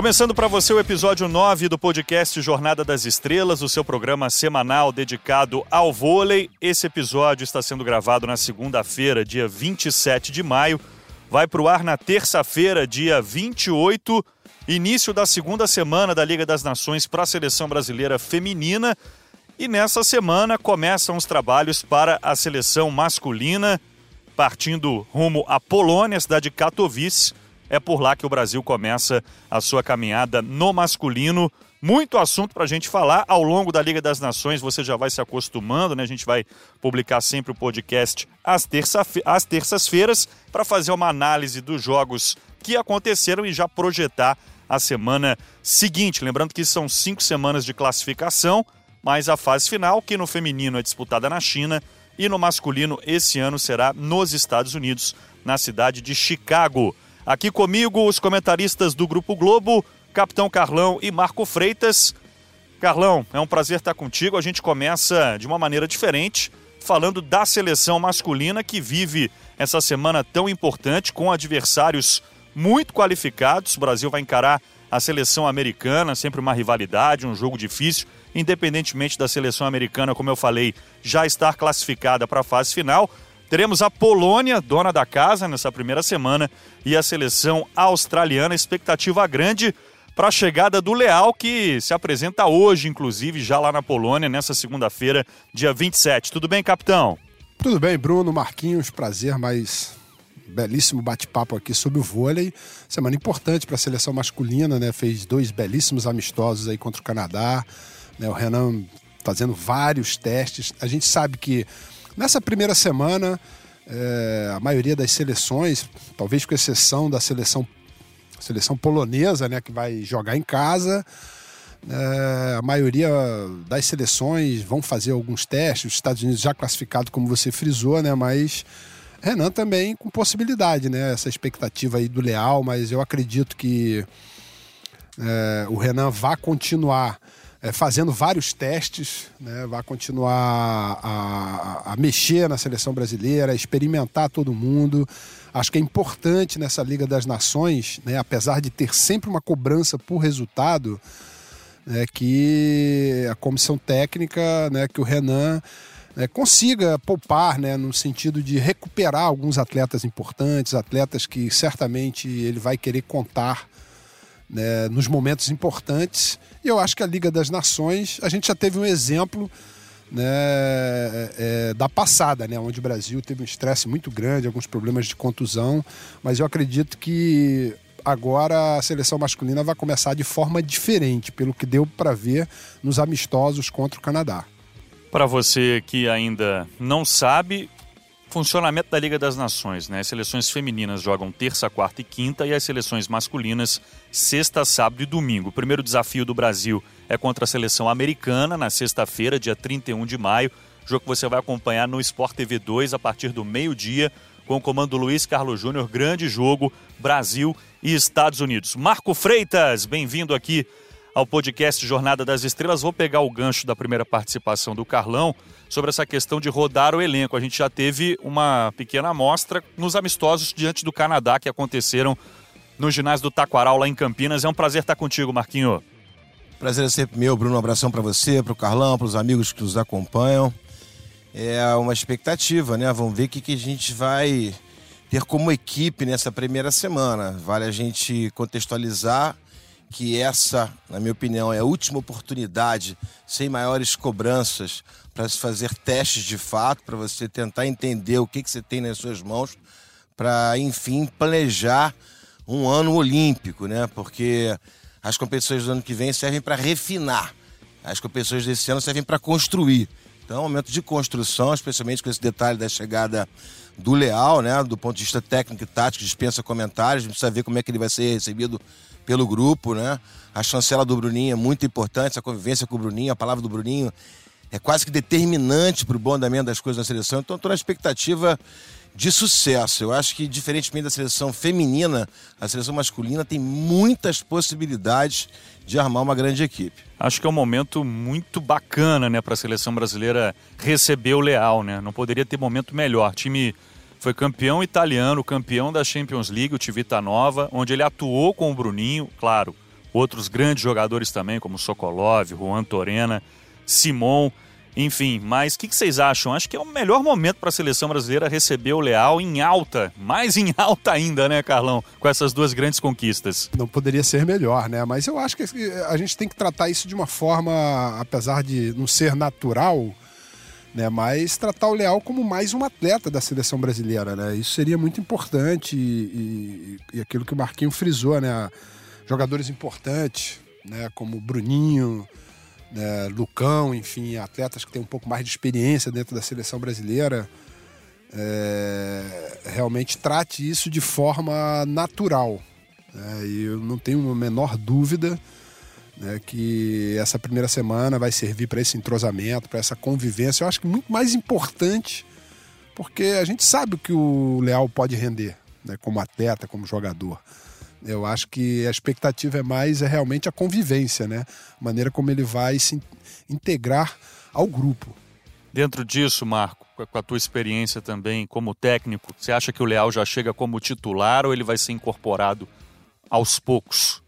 Começando para você o episódio 9 do podcast Jornada das Estrelas, o seu programa semanal dedicado ao vôlei. Esse episódio está sendo gravado na segunda-feira, dia 27 de maio. Vai para o ar na terça-feira, dia 28, início da segunda semana da Liga das Nações para a seleção brasileira feminina. E nessa semana começam os trabalhos para a seleção masculina, partindo rumo à Polônia, cidade de Katowice é por lá que o Brasil começa a sua caminhada no masculino. Muito assunto para a gente falar ao longo da Liga das Nações. Você já vai se acostumando, né? A gente vai publicar sempre o podcast às, terça às terças-feiras para fazer uma análise dos jogos que aconteceram e já projetar a semana seguinte. Lembrando que são cinco semanas de classificação, mas a fase final, que no feminino é disputada na China e no masculino esse ano será nos Estados Unidos, na cidade de Chicago. Aqui comigo, os comentaristas do Grupo Globo, Capitão Carlão e Marco Freitas. Carlão, é um prazer estar contigo. A gente começa de uma maneira diferente, falando da seleção masculina que vive essa semana tão importante com adversários muito qualificados. O Brasil vai encarar a seleção americana, sempre uma rivalidade, um jogo difícil, independentemente da seleção americana, como eu falei, já estar classificada para a fase final. Teremos a Polônia, dona da casa, nessa primeira semana, e a seleção australiana. Expectativa grande para a chegada do Leal, que se apresenta hoje, inclusive, já lá na Polônia, nessa segunda-feira, dia 27. Tudo bem, capitão? Tudo bem, Bruno, Marquinhos, prazer, mais belíssimo bate-papo aqui sobre o vôlei. Semana importante para a seleção masculina, né? Fez dois belíssimos amistosos aí contra o Canadá. Né? O Renan fazendo vários testes. A gente sabe que Nessa primeira semana, é, a maioria das seleções, talvez com exceção da seleção, seleção polonesa, né, que vai jogar em casa, é, a maioria das seleções vão fazer alguns testes. Os Estados Unidos já classificado, como você frisou, né, mas Renan também com possibilidade, né, essa expectativa aí do Leal, mas eu acredito que é, o Renan vai continuar é, fazendo vários testes, né? vai continuar a, a, mexer na seleção brasileira, experimentar todo mundo. Acho que é importante nessa Liga das Nações, né? apesar de ter sempre uma cobrança por resultado, né? que a comissão técnica, né? que o Renan né? consiga poupar, né? no sentido de recuperar alguns atletas importantes, atletas que certamente ele vai querer contar né, nos momentos importantes. E eu acho que a Liga das Nações, a gente já teve um exemplo né, é, é, da passada, né, onde o Brasil teve um estresse muito grande, alguns problemas de contusão, mas eu acredito que agora a seleção masculina vai começar de forma diferente, pelo que deu para ver nos amistosos contra o Canadá. Para você que ainda não sabe, funcionamento da Liga das Nações, né? As seleções femininas jogam terça, quarta e quinta e as seleções masculinas sexta, sábado e domingo. O primeiro desafio do Brasil é contra a seleção americana na sexta-feira, dia 31 de maio. Jogo que você vai acompanhar no Sport TV 2 a partir do meio-dia, com o comando Luiz Carlos Júnior. Grande jogo, Brasil e Estados Unidos. Marco Freitas, bem-vindo aqui ao podcast Jornada das Estrelas. Vou pegar o gancho da primeira participação do Carlão sobre essa questão de rodar o elenco. A gente já teve uma pequena amostra nos amistosos diante do Canadá que aconteceram no ginásio do Taquaral, lá em Campinas. É um prazer estar contigo, Marquinho. Prazer é sempre meu, Bruno. Um abração para você, para o Carlão, para os amigos que nos acompanham. É uma expectativa, né? Vamos ver o que, que a gente vai ter como equipe nessa primeira semana. Vale a gente contextualizar que essa, na minha opinião, é a última oportunidade, sem maiores cobranças, para se fazer testes de fato, para você tentar entender o que, que você tem nas suas mãos, para, enfim, planejar um ano olímpico, né? Porque as competições do ano que vem servem para refinar, as competições desse ano servem para construir. Então, é um momento de construção, especialmente com esse detalhe da chegada do Leal, né? Do ponto de vista técnico e tático, dispensa comentários, a gente precisa ver como é que ele vai ser recebido pelo grupo, né? A chancela do Bruninho é muito importante, a convivência com o Bruninho, a palavra do Bruninho é quase que determinante para o bom andamento das coisas na seleção. Então, estou na expectativa de sucesso. Eu acho que, diferentemente da seleção feminina, a seleção masculina tem muitas possibilidades de armar uma grande equipe. Acho que é um momento muito bacana né, para a seleção brasileira receber o Leal. Né? Não poderia ter momento melhor. Time foi campeão italiano, campeão da Champions League, o Tivita Nova, onde ele atuou com o Bruninho, claro, outros grandes jogadores também, como Sokolov, Juan Torena, Simon, enfim. Mas o que, que, vocês acham? Acho que é o melhor momento para a seleção brasileira receber o Leal em alta, mais em alta ainda, né, Carlão? Com essas duas grandes conquistas. Não poderia ser melhor, né? Mas eu acho que a gente tem que tratar isso de uma forma, apesar de não ser natural, né? Mas tratar o Leal como mais um atleta da seleção brasileira, né? Isso seria muito importante e, e, e aquilo que o Marquinho frisou, né? Jogadores importantes, né? Como Bruninho, né? Lucão, enfim, atletas que têm um pouco mais de experiência dentro da seleção brasileira. É, realmente trate isso de forma natural. Né? E eu não tenho a menor dúvida né, que essa primeira semana vai servir para esse entrosamento, para essa convivência. Eu acho que muito mais importante, porque a gente sabe o que o Leal pode render, né, como atleta, como jogador. Eu acho que a expectativa é mais é realmente a convivência, né? A maneira como ele vai se integrar ao grupo. Dentro disso, Marco, com a tua experiência também como técnico, você acha que o Leal já chega como titular ou ele vai ser incorporado aos poucos?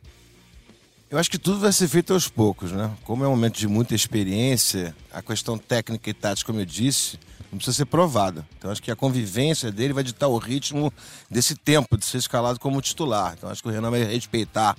Eu acho que tudo vai ser feito aos poucos, né? Como é um momento de muita experiência, a questão técnica e tática, como eu disse, não precisa ser provada. Então acho que a convivência dele vai ditar o ritmo desse tempo de ser escalado como titular. Então acho que o Renan vai respeitar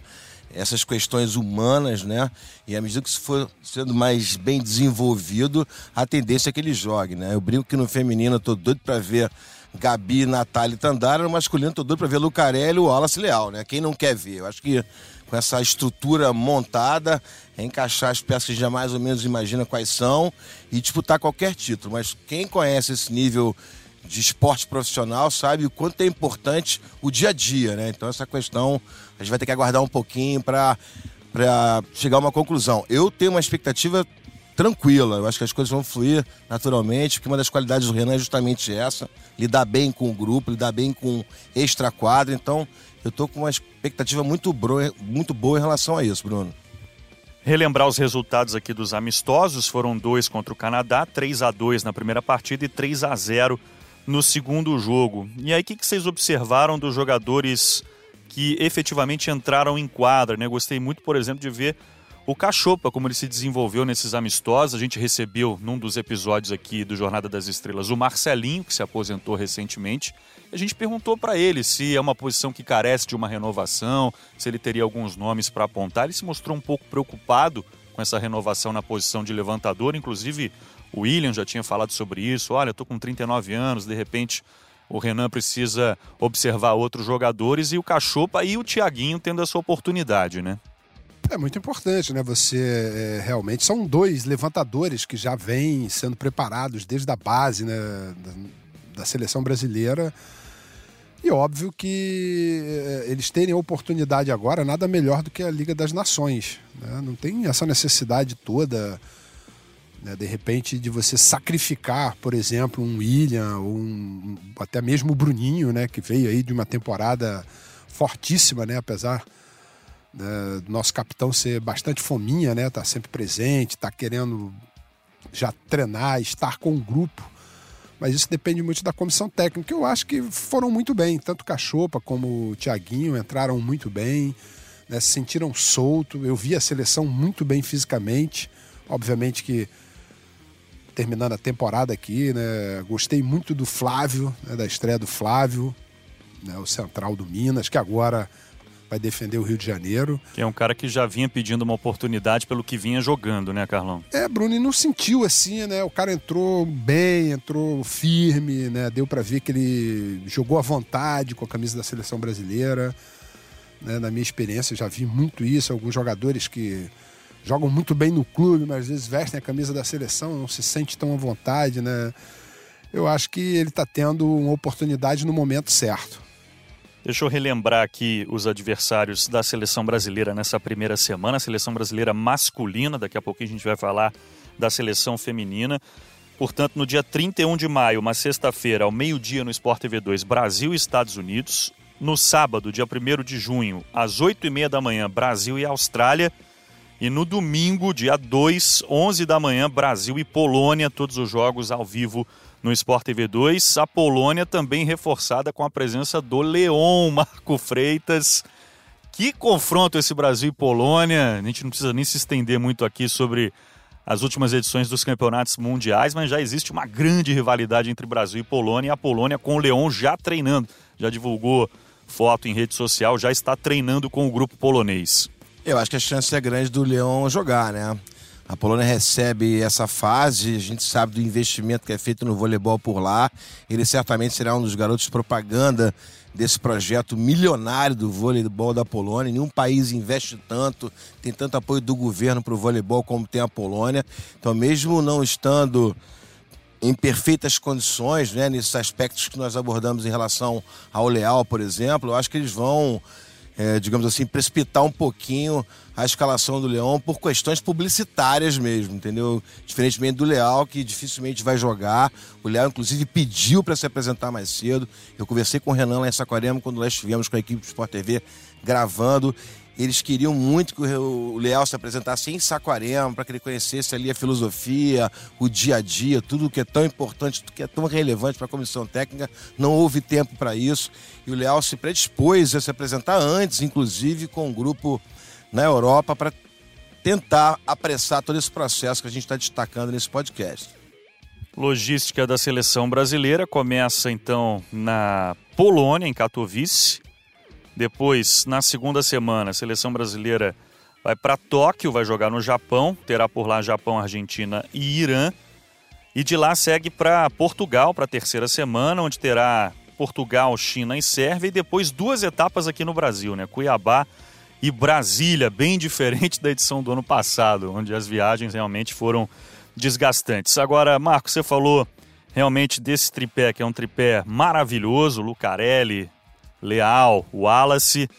essas questões humanas, né? E à medida que isso for sendo mais bem desenvolvido, a tendência é que ele jogue, né? Eu brinco que no feminino eu tô doido para ver Gabi, Natália e Tandara, no masculino eu tô doido para ver Lucarelli e o Wallace Leal, né? Quem não quer ver? Eu acho que com essa estrutura montada, encaixar as peças que já mais ou menos imagina quais são e disputar qualquer título. Mas quem conhece esse nível de esporte profissional sabe o quanto é importante o dia a dia, né? Então essa questão a gente vai ter que aguardar um pouquinho para chegar a uma conclusão. Eu tenho uma expectativa tranquila. Eu acho que as coisas vão fluir naturalmente, porque uma das qualidades do Renan é justamente essa: lidar bem com o grupo, lidar bem com extra quadro. Então, eu estou com uma expectativa muito, muito boa em relação a isso, Bruno. Relembrar os resultados aqui dos amistosos: foram dois contra o Canadá, 3 a 2 na primeira partida e 3 a 0 no segundo jogo. E aí, o que, que vocês observaram dos jogadores que efetivamente entraram em quadra? Né? Gostei muito, por exemplo, de ver o Cachopa, como ele se desenvolveu nesses amistosos, a gente recebeu num dos episódios aqui do Jornada das Estrelas o Marcelinho, que se aposentou recentemente. A gente perguntou para ele se é uma posição que carece de uma renovação, se ele teria alguns nomes para apontar. Ele se mostrou um pouco preocupado com essa renovação na posição de levantador, inclusive o William já tinha falado sobre isso. Olha, eu tô com 39 anos, de repente o Renan precisa observar outros jogadores e o Cachopa e o Tiaguinho tendo essa oportunidade, né? É muito importante, né? Você é, realmente são dois levantadores que já vêm sendo preparados desde a base né, da, da seleção brasileira. E óbvio que é, eles terem oportunidade agora, nada melhor do que a Liga das Nações. Né? Não tem essa necessidade toda, né, de repente, de você sacrificar, por exemplo, um William, ou um, até mesmo o Bruninho, né, que veio aí de uma temporada fortíssima, né, apesar né, nosso capitão ser bastante fominha, né? Tá sempre presente, tá querendo já treinar, estar com o grupo. Mas isso depende muito da comissão técnica. Eu acho que foram muito bem. Tanto Cachopa como o Tiaguinho entraram muito bem, né, se sentiram solto. Eu vi a seleção muito bem fisicamente. Obviamente que terminando a temporada aqui, né? Gostei muito do Flávio, né, da estreia do Flávio, né, o central do Minas, que agora vai defender o Rio de Janeiro. Que é um cara que já vinha pedindo uma oportunidade pelo que vinha jogando, né, Carlão? É, Bruno, e não sentiu assim, né? O cara entrou bem, entrou firme, né? Deu para ver que ele jogou à vontade com a camisa da seleção brasileira. Né? Na minha experiência, já vi muito isso. Alguns jogadores que jogam muito bem no clube, mas às vezes vestem a camisa da seleção, não se sente tão à vontade, né? Eu acho que ele está tendo uma oportunidade no momento certo. Deixa eu relembrar aqui os adversários da seleção brasileira nessa primeira semana. A seleção brasileira masculina, daqui a pouquinho a gente vai falar da seleção feminina. Portanto, no dia 31 de maio, uma sexta-feira, ao meio-dia no Sport TV 2, Brasil e Estados Unidos. No sábado, dia 1 de junho, às 8h30 da manhã, Brasil e Austrália. E no domingo, dia 2, 11 da manhã, Brasil e Polônia, todos os jogos ao vivo no Sport TV 2. A Polônia também reforçada com a presença do Leon Marco Freitas. Que confronto esse Brasil e Polônia. A gente não precisa nem se estender muito aqui sobre as últimas edições dos campeonatos mundiais, mas já existe uma grande rivalidade entre Brasil e Polônia, e a Polônia com o Leão já treinando, já divulgou foto em rede social, já está treinando com o grupo polonês. Eu acho que a chance é grande do Leão jogar, né? A Polônia recebe essa fase, a gente sabe do investimento que é feito no voleibol por lá. Ele certamente será um dos garotos propaganda desse projeto milionário do voleibol da Polônia. Nenhum país investe tanto, tem tanto apoio do governo para o voleibol como tem a Polônia. Então, mesmo não estando em perfeitas condições, né, nesses aspectos que nós abordamos em relação ao Leal, por exemplo, eu acho que eles vão é, digamos assim, precipitar um pouquinho a escalação do Leão por questões publicitárias mesmo, entendeu? Diferentemente do Leal, que dificilmente vai jogar. O Leal, inclusive, pediu para se apresentar mais cedo. Eu conversei com o Renan lá em Saquarema quando nós estivemos com a equipe do Sport TV gravando. Eles queriam muito que o Leal se apresentasse em Saquarema, para que ele conhecesse ali a filosofia, o dia a dia, tudo que é tão importante, tudo que é tão relevante para a comissão técnica. Não houve tempo para isso. E o Leal se predispôs a se apresentar antes, inclusive com um grupo na Europa, para tentar apressar todo esse processo que a gente está destacando nesse podcast. Logística da seleção brasileira começa então na Polônia, em Katowice. Depois, na segunda semana, a seleção brasileira vai para Tóquio, vai jogar no Japão, terá por lá Japão, Argentina e Irã. E de lá segue para Portugal, para a terceira semana, onde terá Portugal, China e Sérvia. E depois duas etapas aqui no Brasil, né? Cuiabá e Brasília, bem diferente da edição do ano passado, onde as viagens realmente foram desgastantes. Agora, Marco, você falou realmente desse tripé, que é um tripé maravilhoso, Lucarelli, Leal, Wallace.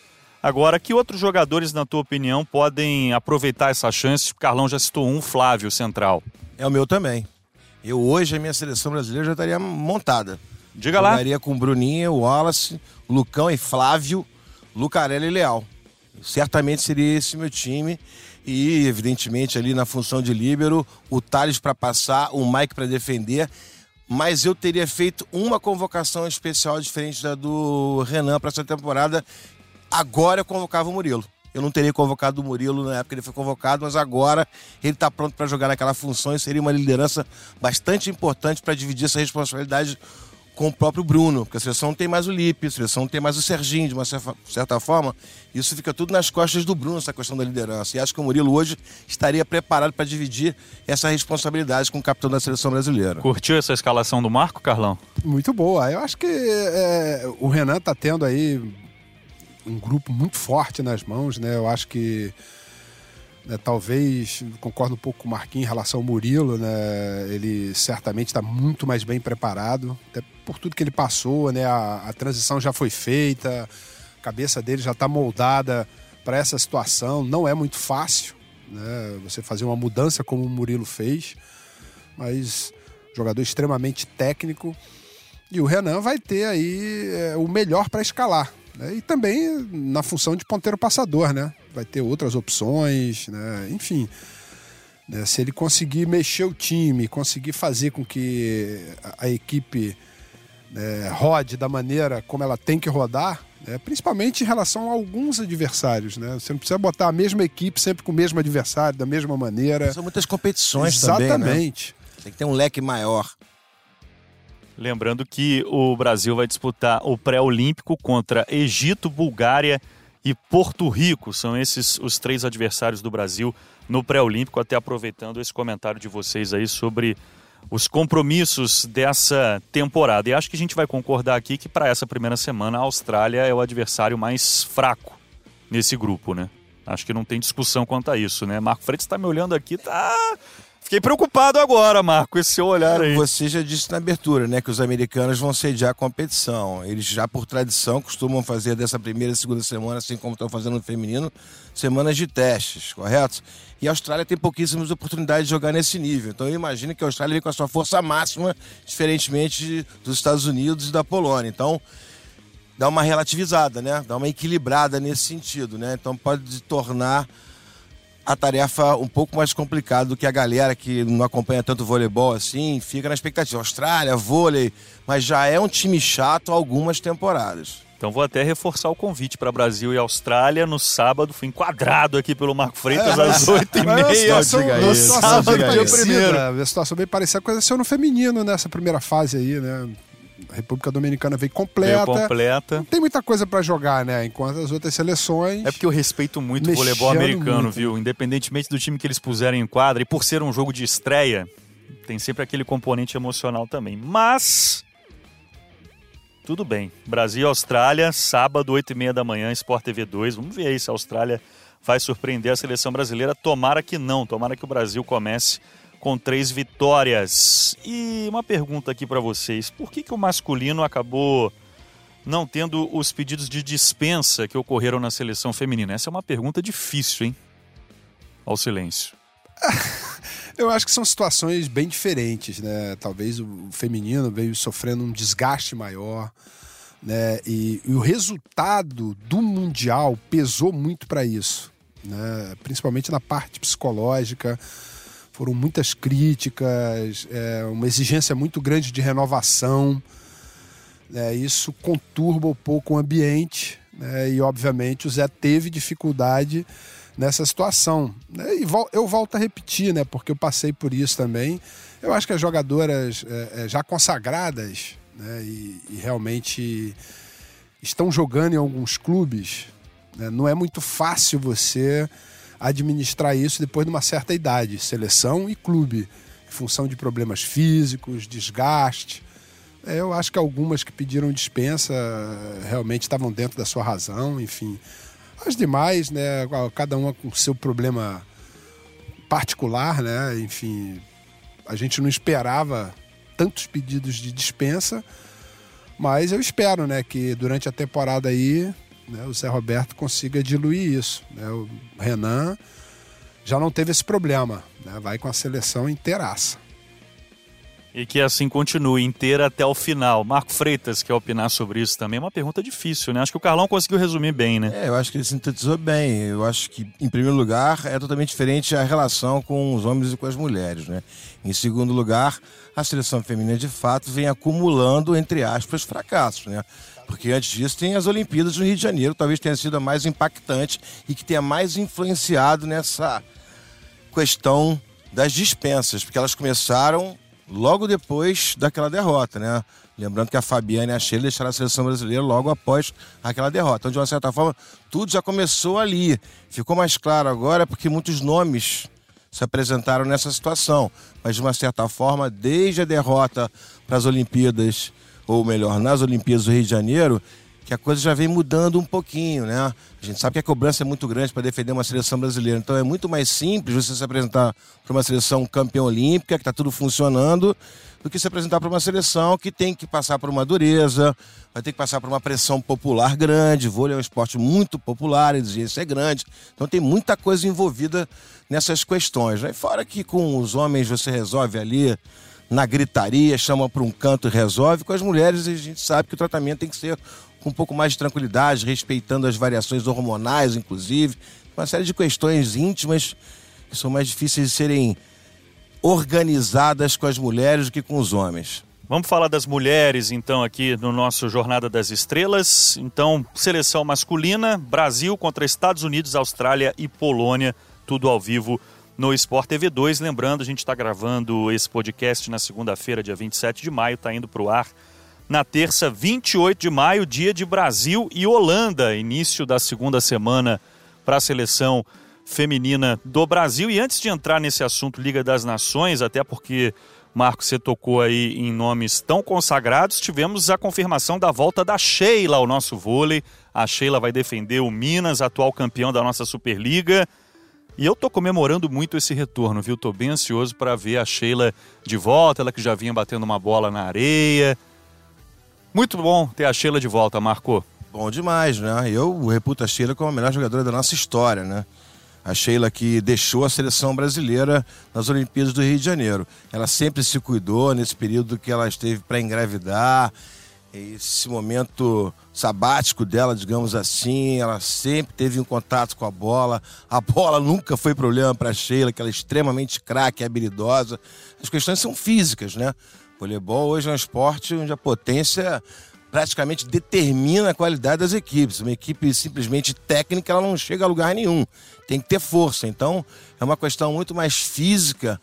Agora, que outros jogadores, na tua opinião, podem aproveitar essa chance? O Carlão já citou um, Flávio, central. É o meu também. Eu hoje, a minha seleção brasileira já estaria montada. Diga lá. Jogaria com Bruninha, Wallace, Lucão e Flávio, Lucarelli e Leal. Certamente seria esse meu time. E, evidentemente, ali na função de líbero, o Thales para passar, o Mike para defender mas eu teria feito uma convocação especial diferente da do Renan para essa temporada. Agora eu convocava o Murilo. Eu não teria convocado o Murilo na época que ele foi convocado, mas agora ele está pronto para jogar naquela função e seria uma liderança bastante importante para dividir essa responsabilidade com o próprio Bruno, porque a seleção não tem mais o Lipe, a seleção não tem mais o Serginho, de uma certa forma. Isso fica tudo nas costas do Bruno, essa questão da liderança. E acho que o Murilo hoje estaria preparado para dividir essa responsabilidade com o capitão da seleção brasileira. Curtiu essa escalação do Marco, Carlão? Muito boa. Eu acho que é, o Renan está tendo aí um grupo muito forte nas mãos, né? Eu acho que né, talvez, concordo um pouco com o Marquinhos em relação ao Murilo, né, ele certamente está muito mais bem preparado, até por tudo que ele passou, né, a, a transição já foi feita, a cabeça dele já está moldada para essa situação, não é muito fácil né, você fazer uma mudança como o Murilo fez, mas jogador extremamente técnico, e o Renan vai ter aí é, o melhor para escalar, né, e também na função de ponteiro passador, né? Vai ter outras opções, né? enfim. Né? Se ele conseguir mexer o time, conseguir fazer com que a, a equipe né, rode da maneira como ela tem que rodar, né? principalmente em relação a alguns adversários. Né? Você não precisa botar a mesma equipe sempre com o mesmo adversário, da mesma maneira. São muitas competições Exatamente. também. Exatamente. Né? Tem que ter um leque maior. Lembrando que o Brasil vai disputar o pré-olímpico contra Egito, Bulgária e Porto Rico. São esses os três adversários do Brasil no pré-olímpico. Até aproveitando esse comentário de vocês aí sobre os compromissos dessa temporada. E acho que a gente vai concordar aqui que para essa primeira semana a Austrália é o adversário mais fraco nesse grupo, né? Acho que não tem discussão quanto a isso, né? Marco Freitas está me olhando aqui, tá Fiquei preocupado agora, Marco, esse seu olhar aí. Você já disse na abertura, né, que os americanos vão sediar a competição. Eles já, por tradição, costumam fazer dessa primeira e segunda semana, assim como estão fazendo no feminino, semanas de testes, correto? E a Austrália tem pouquíssimas oportunidades de jogar nesse nível. Então eu imagino que a Austrália vem com a sua força máxima, diferentemente dos Estados Unidos e da Polônia. Então, dá uma relativizada, né? Dá uma equilibrada nesse sentido, né? Então pode tornar a tarefa um pouco mais complicada do que a galera que não acompanha tanto voleibol assim, fica na expectativa. Austrália, vôlei, mas já é um time chato há algumas temporadas. Então vou até reforçar o convite para Brasil e Austrália no sábado. Fui enquadrado aqui pelo Marco Freitas é, às oito e meia. No sábado, dia primeiro. A situação bem parecida com aconteceu no feminino nessa primeira fase aí, né? A República Dominicana veio completa. Veio completa. Não tem muita coisa para jogar, né? Enquanto as outras seleções. É porque eu respeito muito o voleibol americano, muito. viu? Independentemente do time que eles puserem em quadra, e por ser um jogo de estreia, tem sempre aquele componente emocional também. Mas. Tudo bem. Brasil e Austrália, sábado, 8 e meia da manhã, Sport TV 2. Vamos ver aí se a Austrália vai surpreender a seleção brasileira. Tomara que não. Tomara que o Brasil comece com três vitórias. E uma pergunta aqui para vocês: por que, que o masculino acabou não tendo os pedidos de dispensa que ocorreram na seleção feminina? Essa é uma pergunta difícil, hein? Ao silêncio. Eu acho que são situações bem diferentes, né? Talvez o feminino veio sofrendo um desgaste maior, né? E, e o resultado do mundial pesou muito para isso, né? Principalmente na parte psicológica foram muitas críticas, é, uma exigência muito grande de renovação. Né, isso conturba um pouco o ambiente né, e, obviamente, o Zé teve dificuldade nessa situação. Né, e vol eu volto a repetir, né, porque eu passei por isso também. Eu acho que as jogadoras é, é já consagradas né, e, e, realmente estão jogando em alguns clubes, né, não é muito fácil você administrar isso depois de uma certa idade, seleção e clube, em função de problemas físicos, desgaste. É, eu acho que algumas que pediram dispensa realmente estavam dentro da sua razão, enfim. As demais, né, cada uma com seu problema particular, né, enfim, a gente não esperava tantos pedidos de dispensa, mas eu espero, né, que durante a temporada aí né, o Zé Roberto consiga diluir isso. Né? O Renan já não teve esse problema, né? vai com a seleção inteiraça. E que assim continue inteira até o final. Marco Freitas quer opinar sobre isso também. É uma pergunta difícil, né? Acho que o Carlão conseguiu resumir bem, né? É, eu acho que ele sintetizou bem. Eu acho que, em primeiro lugar, é totalmente diferente a relação com os homens e com as mulheres, né? Em segundo lugar, a seleção feminina, de fato, vem acumulando, entre aspas, fracassos, né? Porque antes disso tem as Olimpíadas no Rio de Janeiro, talvez tenha sido a mais impactante e que tenha mais influenciado nessa questão das dispensas, porque elas começaram logo depois daquela derrota, né? Lembrando que a Fabiana e a Sheila deixaram a seleção brasileira logo após aquela derrota. Então, de uma certa forma, tudo já começou ali. Ficou mais claro agora porque muitos nomes se apresentaram nessa situação. Mas, de uma certa forma, desde a derrota para as Olimpíadas ou melhor, nas Olimpíadas do Rio de Janeiro, que a coisa já vem mudando um pouquinho, né? A gente sabe que a cobrança é muito grande para defender uma seleção brasileira, então é muito mais simples você se apresentar para uma seleção campeã olímpica, que está tudo funcionando, do que se apresentar para uma seleção que tem que passar por uma dureza, vai ter que passar por uma pressão popular grande. Vôlei é um esporte muito popular, a exigência é grande, então tem muita coisa envolvida nessas questões. Né? Fora que com os homens você resolve ali na gritaria, chama para um canto e resolve. Com as mulheres, a gente sabe que o tratamento tem que ser com um pouco mais de tranquilidade, respeitando as variações hormonais, inclusive. Uma série de questões íntimas que são mais difíceis de serem organizadas com as mulheres do que com os homens. Vamos falar das mulheres, então, aqui no nosso Jornada das Estrelas. Então, seleção masculina: Brasil contra Estados Unidos, Austrália e Polônia, tudo ao vivo no Sport TV 2. Lembrando, a gente está gravando esse podcast na segunda-feira, dia 27 de maio, está indo para o ar na terça, 28 de maio, dia de Brasil e Holanda, início da segunda semana para a seleção feminina do Brasil. E antes de entrar nesse assunto Liga das Nações, até porque Marco, você tocou aí em nomes tão consagrados, tivemos a confirmação da volta da Sheila ao nosso vôlei. A Sheila vai defender o Minas, atual campeão da nossa Superliga. E eu tô comemorando muito esse retorno, viu? Tô bem ansioso para ver a Sheila de volta, ela que já vinha batendo uma bola na areia. Muito bom ter a Sheila de volta, Marco. Bom demais, né? Eu reputo a Sheila como a melhor jogadora da nossa história, né? A Sheila que deixou a seleção brasileira nas Olimpíadas do Rio de Janeiro. Ela sempre se cuidou nesse período que ela esteve para engravidar esse momento sabático dela, digamos assim, ela sempre teve um contato com a bola. A bola nunca foi problema para Sheila, que ela é extremamente craque, habilidosa. As questões são físicas, né? O voleibol hoje é um esporte onde a potência praticamente determina a qualidade das equipes. Uma equipe simplesmente técnica, ela não chega a lugar nenhum. Tem que ter força. Então, é uma questão muito mais física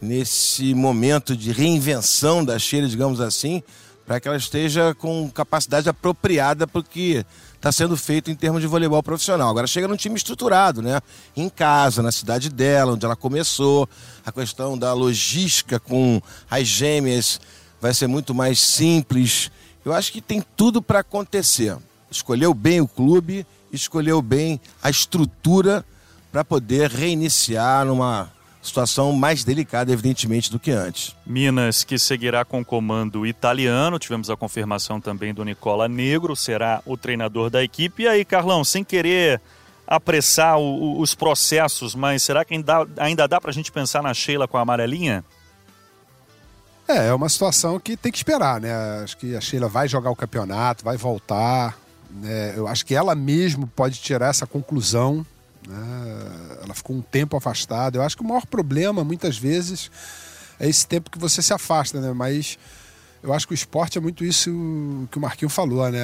nesse momento de reinvenção da Sheila, digamos assim, para que ela esteja com capacidade apropriada para o que está sendo feito em termos de voleibol profissional. Agora chega num time estruturado, né? Em casa, na cidade dela, onde ela começou. A questão da logística com as gêmeas vai ser muito mais simples. Eu acho que tem tudo para acontecer. Escolheu bem o clube, escolheu bem a estrutura para poder reiniciar numa situação mais delicada, evidentemente, do que antes. Minas, que seguirá com o comando italiano, tivemos a confirmação também do Nicola Negro, será o treinador da equipe. E aí, Carlão, sem querer apressar o, os processos, mas será que ainda, ainda dá para a gente pensar na Sheila com a amarelinha? É, é uma situação que tem que esperar, né? Acho que a Sheila vai jogar o campeonato, vai voltar. Né? Eu acho que ela mesmo pode tirar essa conclusão. Né? Ela ficou um tempo afastada. Eu acho que o maior problema, muitas vezes, é esse tempo que você se afasta, né? Mas eu acho que o esporte é muito isso que o Marquinho falou, né?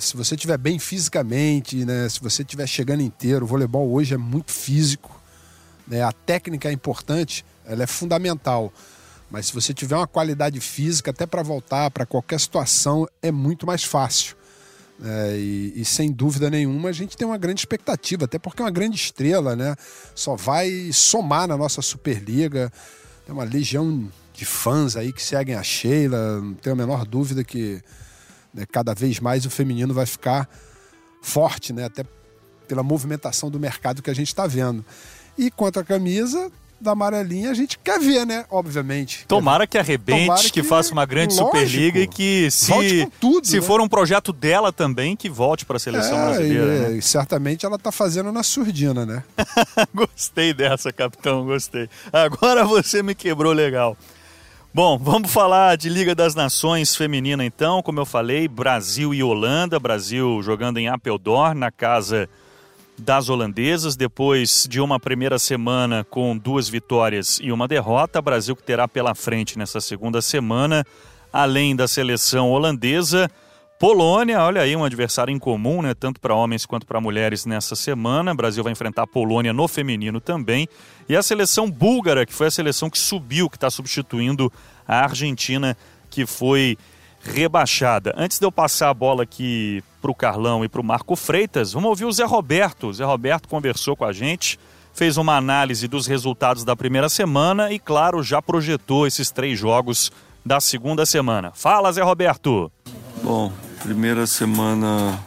Se você estiver bem fisicamente, né? Se você estiver chegando inteiro, o voleibol hoje é muito físico, né? A técnica é importante, ela é fundamental. Mas se você tiver uma qualidade física, até para voltar para qualquer situação, é muito mais fácil. É, e, e, sem dúvida nenhuma a gente tem uma grande expectativa, até porque é uma grande estrela, né? Só vai somar na nossa Superliga. Tem uma legião de fãs aí que seguem a Sheila. Não tenho a menor dúvida que né, cada vez mais o feminino vai ficar forte, né? Até pela movimentação do mercado que a gente está vendo. E quanto à camisa, da amarelinha a gente quer ver, né? Obviamente. Tomara que arrebente, Tomara que, que, faça uma grande lógico, Superliga e que se, tudo, se né? for um projeto dela também, que volte para a seleção é, brasileira. E, né? e certamente ela está fazendo na surdina, né? gostei dessa, capitão, gostei. Agora você me quebrou legal. Bom, vamos falar de Liga das Nações feminina então. Como eu falei, Brasil e Holanda. Brasil jogando em Apeldoorn, na casa das holandesas, depois de uma primeira semana com duas vitórias e uma derrota. Brasil que terá pela frente nessa segunda semana, além da seleção holandesa. Polônia, olha aí, um adversário em comum, né, tanto para homens quanto para mulheres nessa semana. O Brasil vai enfrentar a Polônia no feminino também. E a seleção búlgara, que foi a seleção que subiu, que está substituindo a Argentina, que foi rebaixada. Antes de eu passar a bola aqui para o Carlão e para o Marco Freitas, vamos ouvir o Zé Roberto. O Zé Roberto conversou com a gente, fez uma análise dos resultados da primeira semana e, claro, já projetou esses três jogos da segunda semana. Fala, Zé Roberto! Bom, primeira semana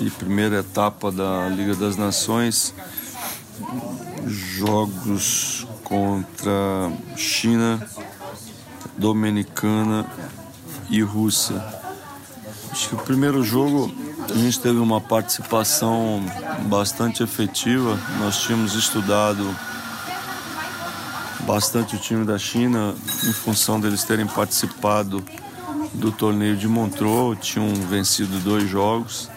e primeira etapa da Liga das Nações, jogos contra China, Dominicana e Rússia. Acho que o primeiro jogo a gente teve uma participação bastante efetiva. Nós tínhamos estudado bastante o time da China em função deles terem participado do torneio de Montreux, tinham vencido dois jogos.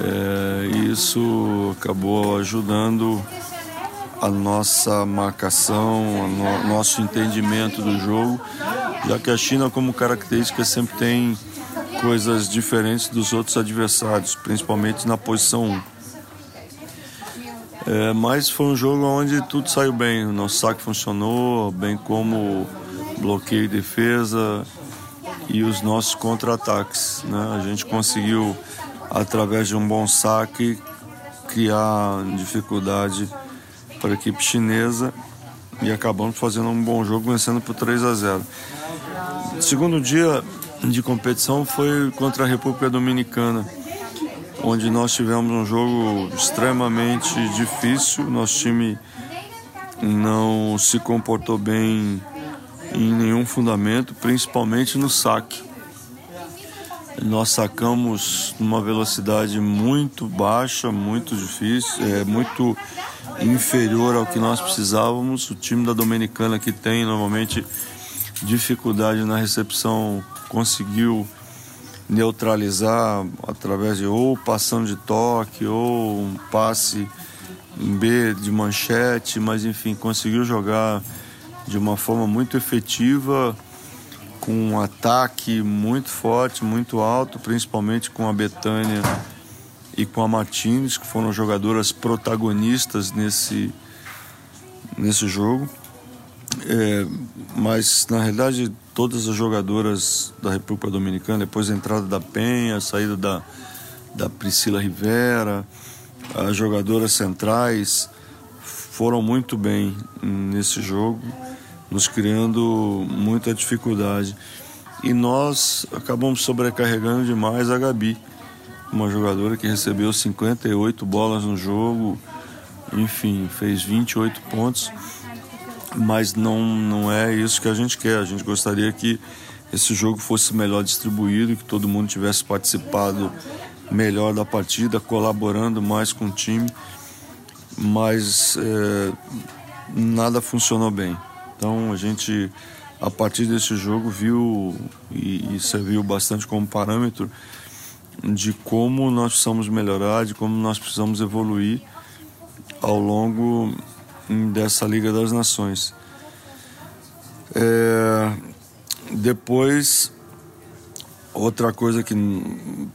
É, isso acabou ajudando a nossa marcação, o no, nosso entendimento do jogo já que a China, como característica, sempre tem coisas diferentes dos outros adversários, principalmente na posição 1. É, mas foi um jogo onde tudo saiu bem. O nosso saque funcionou, bem como bloqueio e defesa e os nossos contra-ataques. Né? A gente conseguiu, através de um bom saque, criar dificuldade para a equipe chinesa e acabamos fazendo um bom jogo, vencendo por 3 a 0. Segundo dia de competição foi contra a República Dominicana, onde nós tivemos um jogo extremamente difícil. Nosso time não se comportou bem em nenhum fundamento, principalmente no saque. Nós sacamos numa velocidade muito baixa, muito difícil, é muito inferior ao que nós precisávamos. O time da Dominicana que tem normalmente dificuldade na recepção conseguiu neutralizar através de ou passando de toque ou um passe B de manchete, mas enfim, conseguiu jogar de uma forma muito efetiva com um ataque muito forte, muito alto, principalmente com a Betânia e com a Martins, que foram jogadoras protagonistas nesse, nesse jogo. É, mas na realidade todas as jogadoras da República Dominicana, depois da entrada da Penha, a saída da, da Priscila Rivera, as jogadoras centrais foram muito bem nesse jogo, nos criando muita dificuldade. E nós acabamos sobrecarregando demais a Gabi, uma jogadora que recebeu 58 bolas no jogo, enfim, fez 28 pontos mas não, não é isso que a gente quer. A gente gostaria que esse jogo fosse melhor distribuído, que todo mundo tivesse participado melhor da partida, colaborando mais com o time, mas é, nada funcionou bem. Então a gente, a partir desse jogo, viu e, e serviu bastante como parâmetro de como nós precisamos melhorar, de como nós precisamos evoluir ao longo dessa Liga das Nações. É, depois, outra coisa que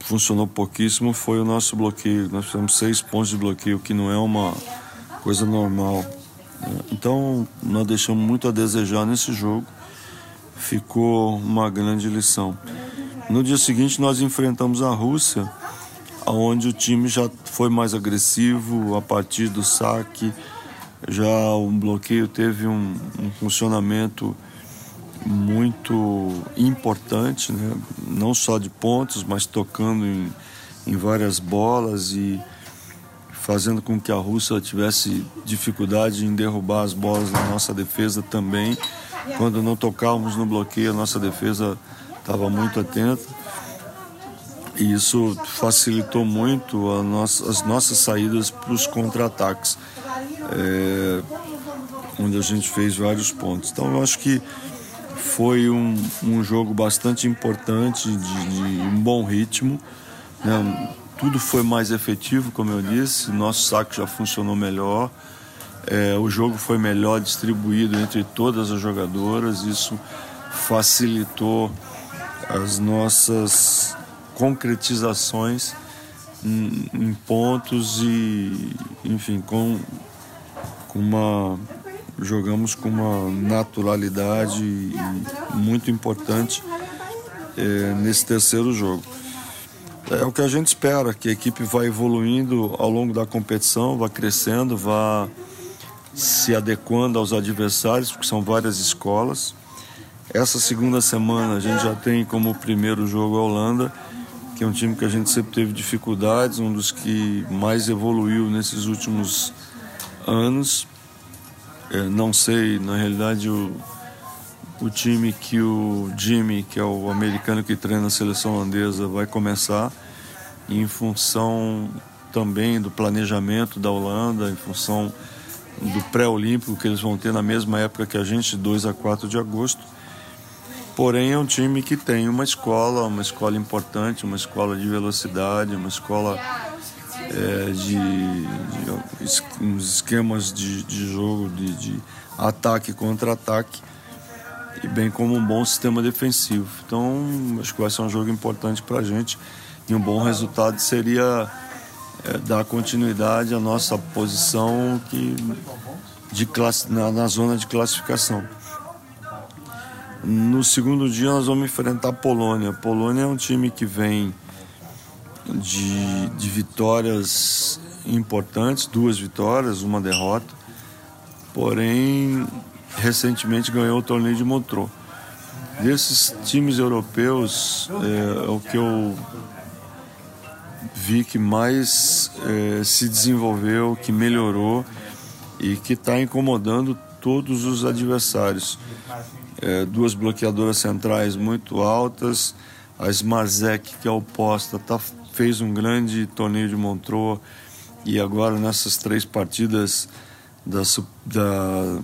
funcionou pouquíssimo foi o nosso bloqueio. Nós fizemos seis pontos de bloqueio, que não é uma coisa normal. Né? Então, nós deixamos muito a desejar nesse jogo. Ficou uma grande lição. No dia seguinte, nós enfrentamos a Rússia, onde o time já foi mais agressivo a partir do saque já o bloqueio teve um, um funcionamento muito importante, né? não só de pontos, mas tocando em, em várias bolas e fazendo com que a Rússia tivesse dificuldade em derrubar as bolas na nossa defesa também. Quando não tocávamos no bloqueio, a nossa defesa estava muito atenta. E isso facilitou muito nossa, as nossas saídas para os contra-ataques é, onde a gente fez vários pontos. Então eu acho que foi um, um jogo bastante importante, de, de um bom ritmo. Né? Tudo foi mais efetivo, como eu disse, nosso saco já funcionou melhor. É, o jogo foi melhor distribuído entre todas as jogadoras, isso facilitou as nossas concretizações em, em pontos e, enfim, com com uma jogamos com uma naturalidade muito importante é, nesse terceiro jogo. É o que a gente espera, que a equipe vá evoluindo ao longo da competição, vá crescendo, vá se adequando aos adversários, porque são várias escolas. Essa segunda semana a gente já tem como primeiro jogo a Holanda, que é um time que a gente sempre teve dificuldades, um dos que mais evoluiu nesses últimos. É, não sei, na realidade, o, o time que o Jimmy, que é o americano que treina a seleção holandesa, vai começar, em função também do planejamento da Holanda, em função do pré-olímpico que eles vão ter na mesma época que a gente, 2 a 4 de agosto. Porém, é um time que tem uma escola, uma escola importante, uma escola de velocidade, uma escola é, de, de, uns esquemas de, de jogo de, de ataque contra ataque e bem como um bom sistema defensivo. Então acho que vai ser um jogo importante para a gente e um bom resultado seria é, dar continuidade à nossa posição que de classe, na, na zona de classificação. No segundo dia nós vamos enfrentar a Polônia. A Polônia é um time que vem de, de vitórias importantes, duas vitórias, uma derrota. Porém, recentemente ganhou o torneio de Montreux. Desses times europeus, é, é o que eu vi que mais é, se desenvolveu, que melhorou e que está incomodando todos os adversários. É, duas bloqueadoras centrais muito altas, a Smarzek, que é oposta, está fez um grande torneio de Montreux e agora nessas três partidas da, da,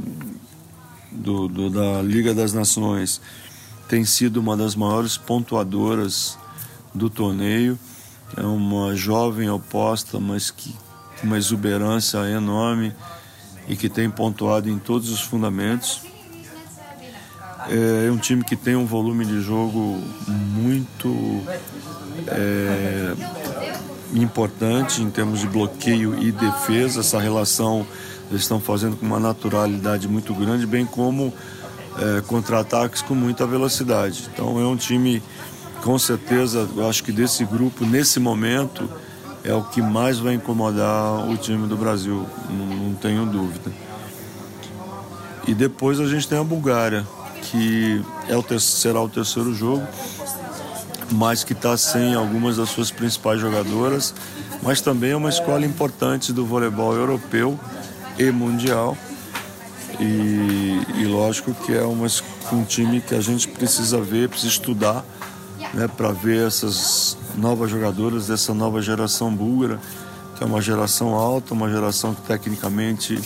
do, do, da Liga das Nações tem sido uma das maiores pontuadoras do torneio. É uma jovem oposta, mas que uma exuberância enorme e que tem pontuado em todos os fundamentos. É um time que tem um volume de jogo muito é, importante em termos de bloqueio e defesa. Essa relação eles estão fazendo com uma naturalidade muito grande, bem como é, contra-ataques com muita velocidade. Então é um time, com certeza, eu acho que desse grupo, nesse momento, é o que mais vai incomodar o time do Brasil, não, não tenho dúvida. E depois a gente tem a Bulgária, que é o será o terceiro jogo, mas que está sem algumas das suas principais jogadoras, mas também é uma escola importante do voleibol europeu e mundial. E, e lógico que é uma, um time que a gente precisa ver, precisa estudar, né, para ver essas novas jogadoras dessa nova geração búlgara, que é uma geração alta, uma geração que tecnicamente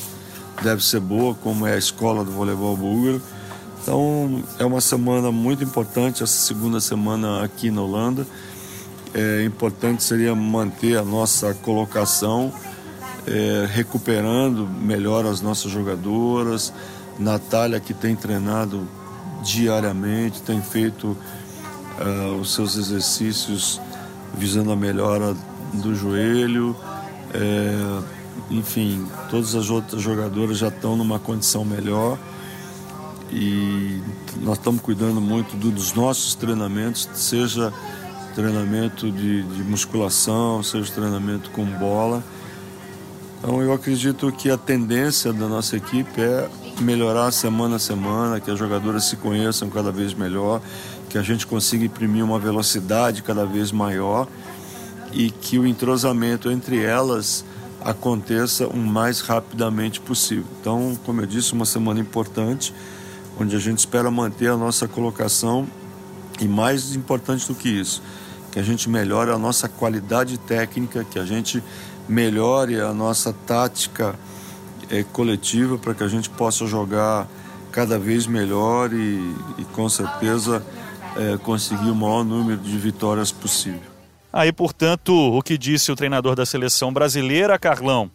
deve ser boa, como é a escola do voleibol búlgaro então é uma semana muito importante essa segunda semana aqui na Holanda. É importante seria manter a nossa colocação, é, recuperando melhor as nossas jogadoras. Natália que tem treinado diariamente, tem feito uh, os seus exercícios visando a melhora do joelho. É, enfim, todas as outras jogadoras já estão numa condição melhor e nós estamos cuidando muito dos nossos treinamentos, seja treinamento de, de, musculação, seja treinamento com bola. Então eu acredito que a tendência da nossa equipe é melhorar semana a semana, que as jogadoras se conheçam cada vez melhor, que a gente consiga imprimir uma velocidade cada vez maior e que o entrosamento entre elas aconteça o mais rapidamente possível. Então, como eu disse, uma semana importante onde a gente espera manter a nossa colocação e mais importante do que isso, que a gente melhore a nossa qualidade técnica, que a gente melhore a nossa tática é, coletiva para que a gente possa jogar cada vez melhor e, e com certeza é, conseguir o maior número de vitórias possível. Aí, portanto, o que disse o treinador da seleção brasileira, Carlão,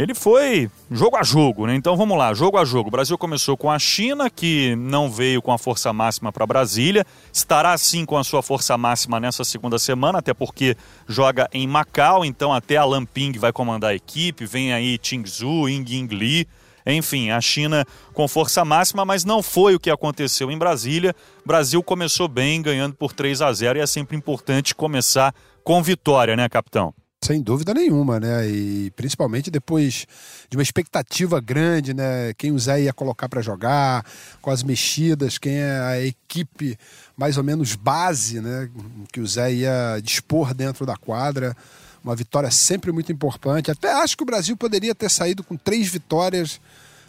ele foi jogo a jogo, né? Então vamos lá, jogo a jogo. O Brasil começou com a China, que não veio com a força máxima para Brasília, estará sim com a sua força máxima nessa segunda semana, até porque joga em Macau, então até a Lamping vai comandar a equipe, vem aí Zhu, Ying Ying Li, enfim, a China com força máxima, mas não foi o que aconteceu em Brasília. Brasil começou bem, ganhando por 3 a 0 e é sempre importante começar com vitória, né, capitão? Sem dúvida nenhuma, né? E principalmente depois de uma expectativa grande, né? Quem o Zé ia colocar para jogar, com as mexidas, quem é a equipe mais ou menos base, né? Que o Zé ia dispor dentro da quadra. Uma vitória sempre muito importante. Até acho que o Brasil poderia ter saído com três vitórias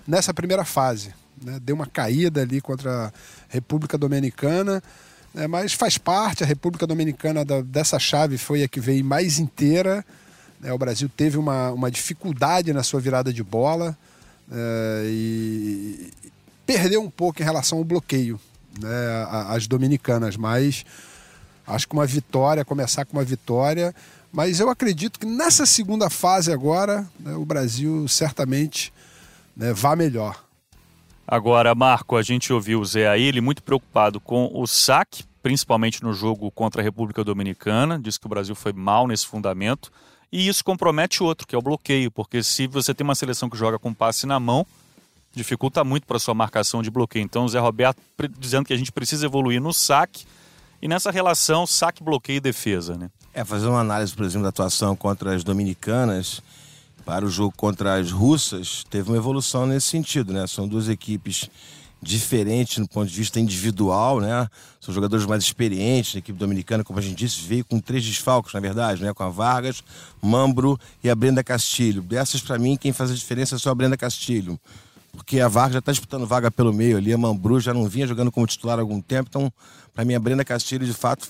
nessa primeira fase. Né? Deu uma caída ali contra a República Dominicana é, mas faz parte. A República Dominicana da, dessa chave foi a que veio mais inteira. É, o Brasil teve uma, uma dificuldade na sua virada de bola é, e perdeu um pouco em relação ao bloqueio, né, as dominicanas. Mas acho que uma vitória, começar com uma vitória. Mas eu acredito que nessa segunda fase agora, né, o Brasil certamente né, vá melhor. Agora, Marco, a gente ouviu o Zé aí, ele muito preocupado com o saque, principalmente no jogo contra a República Dominicana, diz que o Brasil foi mal nesse fundamento, e isso compromete outro, que é o bloqueio, porque se você tem uma seleção que joga com passe na mão, dificulta muito para sua marcação de bloqueio. Então, o Zé Roberto dizendo que a gente precisa evoluir no saque e nessa relação saque, bloqueio e defesa, né? É, fazer uma análise, por exemplo, da atuação contra as dominicanas, para o jogo contra as russas, teve uma evolução nesse sentido, né? São duas equipes diferentes no ponto de vista individual, né? São jogadores mais experientes, a equipe dominicana, como a gente disse, veio com três desfalques, na verdade, né? Com a Vargas, Mambro e a Brenda Castilho. Dessas, para mim, quem faz a diferença é só a Brenda Castilho. Porque a Vargas já está disputando vaga pelo meio ali, a Mambru já não vinha jogando como titular há algum tempo, então, para mim, a Brenda Castilho, de fato,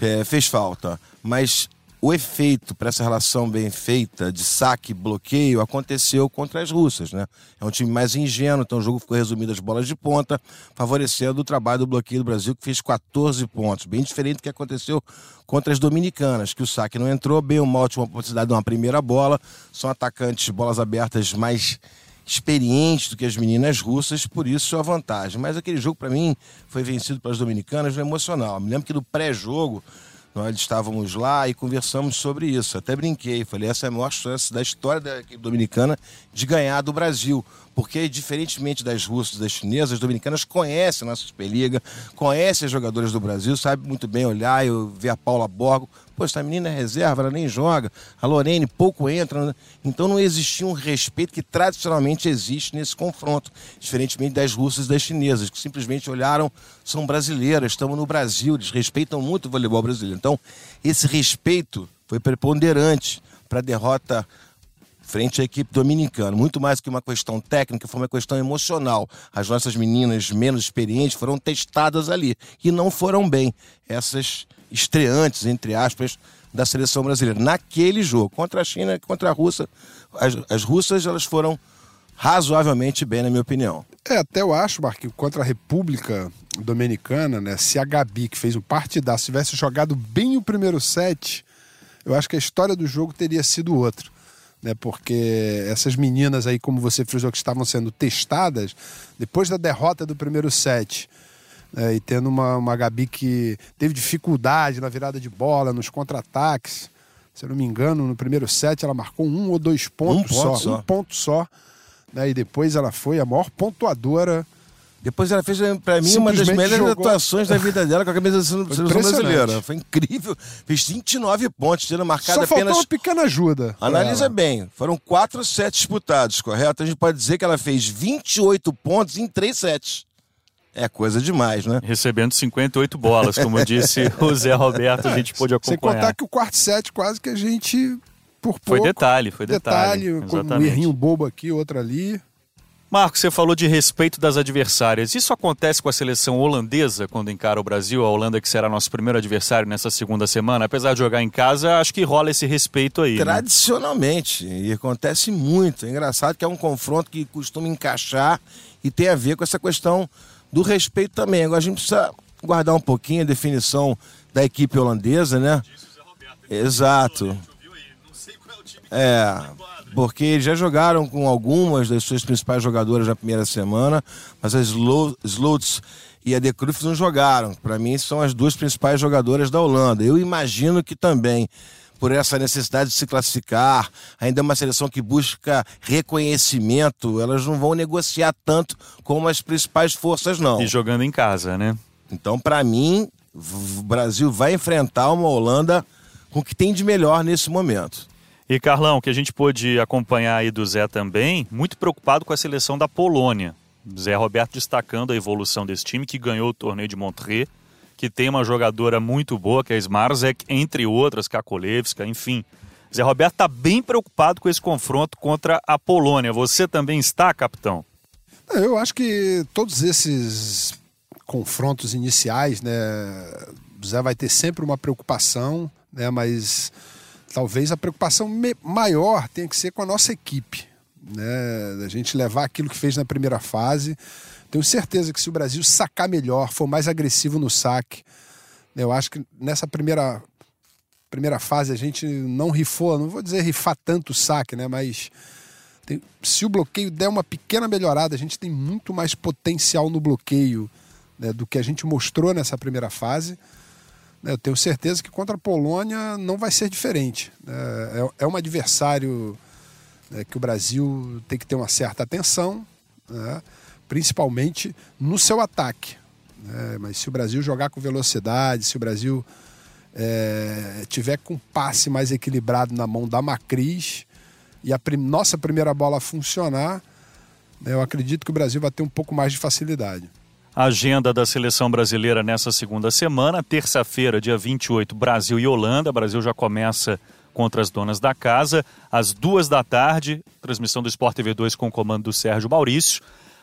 é, fez falta. Mas o efeito para essa relação bem feita de saque bloqueio aconteceu contra as russas, né? É um time mais ingênuo, então o jogo ficou resumido às bolas de ponta, favorecendo o trabalho do bloqueio do Brasil, que fez 14 pontos, bem diferente do que aconteceu contra as dominicanas, que o saque não entrou, bem uma possibilidade de uma primeira bola, são atacantes bolas abertas mais experientes do que as meninas russas, por isso a vantagem. Mas aquele jogo, para mim, foi vencido pelas dominicanas no emocional. Me lembro que no pré-jogo, nós estávamos lá e conversamos sobre isso. Até brinquei, falei, essa é a maior chance da história da equipe dominicana de ganhar do Brasil. Porque, diferentemente das russas e das chinesas, as dominicanas conhecem a nossa Superliga, conhecem as jogadoras do Brasil, sabe muito bem olhar, eu ver a Paula Borgo, Pô, essa menina é reserva, ela nem joga. A Lorene pouco entra. Né? Então não existia um respeito que tradicionalmente existe nesse confronto, diferentemente das russas e das chinesas, que simplesmente olharam, são brasileiras, estamos no Brasil, eles respeitam muito o voleibol brasileiro. Então, esse respeito foi preponderante para a derrota frente à equipe dominicana. Muito mais que uma questão técnica, foi uma questão emocional. As nossas meninas menos experientes foram testadas ali e não foram bem. Essas estreantes, entre aspas, da seleção brasileira. Naquele jogo, contra a China, contra a Rússia, as, as russas elas foram razoavelmente bem, na minha opinião. É, até eu acho, Marquinhos, contra a República Dominicana, né? Se a Gabi, que fez um partidaço, tivesse jogado bem o primeiro set, eu acho que a história do jogo teria sido outra. Né, porque essas meninas aí, como você frisou, que estavam sendo testadas, depois da derrota do primeiro set, é, e tendo uma, uma Gabi que teve dificuldade na virada de bola, nos contra-ataques. Se eu não me engano, no primeiro set ela marcou um ou dois pontos um só, só, Um ponto só. Né, e depois ela foi a maior pontuadora. Depois ela fez, para mim, uma das melhores jogou... atuações da vida dela com a camisa da seleção brasileira. Foi incrível. Fez 29 pontos, tendo marcado Só apenas. uma pequena ajuda. Analisa bem. Foram quatro sets disputados, correto? A gente pode dizer que ela fez 28 pontos em três sets. É coisa demais, né? Recebendo 58 bolas, como disse o Zé Roberto, a gente pôde acompanhar. Sem contar que o quarto set quase que a gente, por pouco... Foi detalhe, foi detalhe. Detalhe, com um errinho bobo aqui, outro ali. Marcos, você falou de respeito das adversárias. Isso acontece com a seleção holandesa quando encara o Brasil? A Holanda que será nosso primeiro adversário nessa segunda semana. Apesar de jogar em casa, acho que rola esse respeito aí. Né? Tradicionalmente, né? e acontece muito. É engraçado que é um confronto que costuma encaixar e tem a ver com essa questão do respeito também. Agora a gente precisa guardar um pouquinho a definição da equipe holandesa, né? Exato. É, porque já jogaram com algumas das suas principais jogadoras na primeira semana, mas as Sluts e a De Cruyff não jogaram. Para mim, são as duas principais jogadoras da Holanda. Eu imagino que também por essa necessidade de se classificar, ainda é uma seleção que busca reconhecimento, elas não vão negociar tanto como as principais forças, não. E jogando em casa, né? Então, para mim, o Brasil vai enfrentar uma Holanda com o que tem de melhor nesse momento. E Carlão, que a gente pôde acompanhar aí do Zé também, muito preocupado com a seleção da Polônia. Zé Roberto destacando a evolução desse time que ganhou o torneio de Montreux que tem uma jogadora muito boa, que é a Smarzek, entre outras, Kakolevska, enfim. Zé Roberto está bem preocupado com esse confronto contra a Polônia. Você também está, capitão? Eu acho que todos esses confrontos iniciais, né, Zé vai ter sempre uma preocupação, né, mas talvez a preocupação maior tenha que ser com a nossa equipe, né, a gente levar aquilo que fez na primeira fase tenho certeza que se o Brasil sacar melhor, for mais agressivo no saque, eu acho que nessa primeira, primeira fase a gente não rifou, não vou dizer rifar tanto o saque, né? Mas tem, se o bloqueio der uma pequena melhorada, a gente tem muito mais potencial no bloqueio né, do que a gente mostrou nessa primeira fase. Né? Eu tenho certeza que contra a Polônia não vai ser diferente. Né? É, é um adversário né, que o Brasil tem que ter uma certa atenção. Né? principalmente no seu ataque. Né? Mas se o Brasil jogar com velocidade, se o Brasil é, tiver com passe mais equilibrado na mão da Macris e a prim nossa primeira bola funcionar, né, eu acredito que o Brasil vai ter um pouco mais de facilidade. Agenda da seleção brasileira nessa segunda semana, terça-feira, dia 28, Brasil e Holanda. O Brasil já começa contra as donas da casa, às duas da tarde, transmissão do Sport TV 2 com o comando do Sérgio Maurício.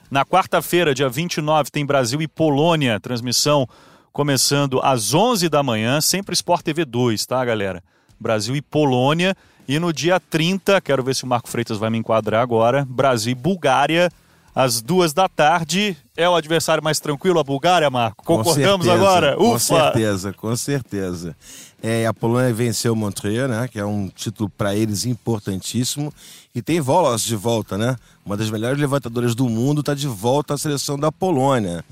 Na quarta-feira, dia 29, tem Brasil e Polônia, transmissão começando às 11 da manhã, sempre Sport TV 2, tá, galera? Brasil e Polônia. E no dia 30, quero ver se o Marco Freitas vai me enquadrar agora, Brasil e Bulgária, às duas da tarde. É o adversário mais tranquilo, a Bulgária, Marco? Concordamos com certeza, agora? Com certeza, com certeza. É, a Polônia venceu o Montreal, né? Que é um título para eles importantíssimo. E tem Volos de volta, né? Uma das melhores levantadoras do mundo está de volta à seleção da Polônia.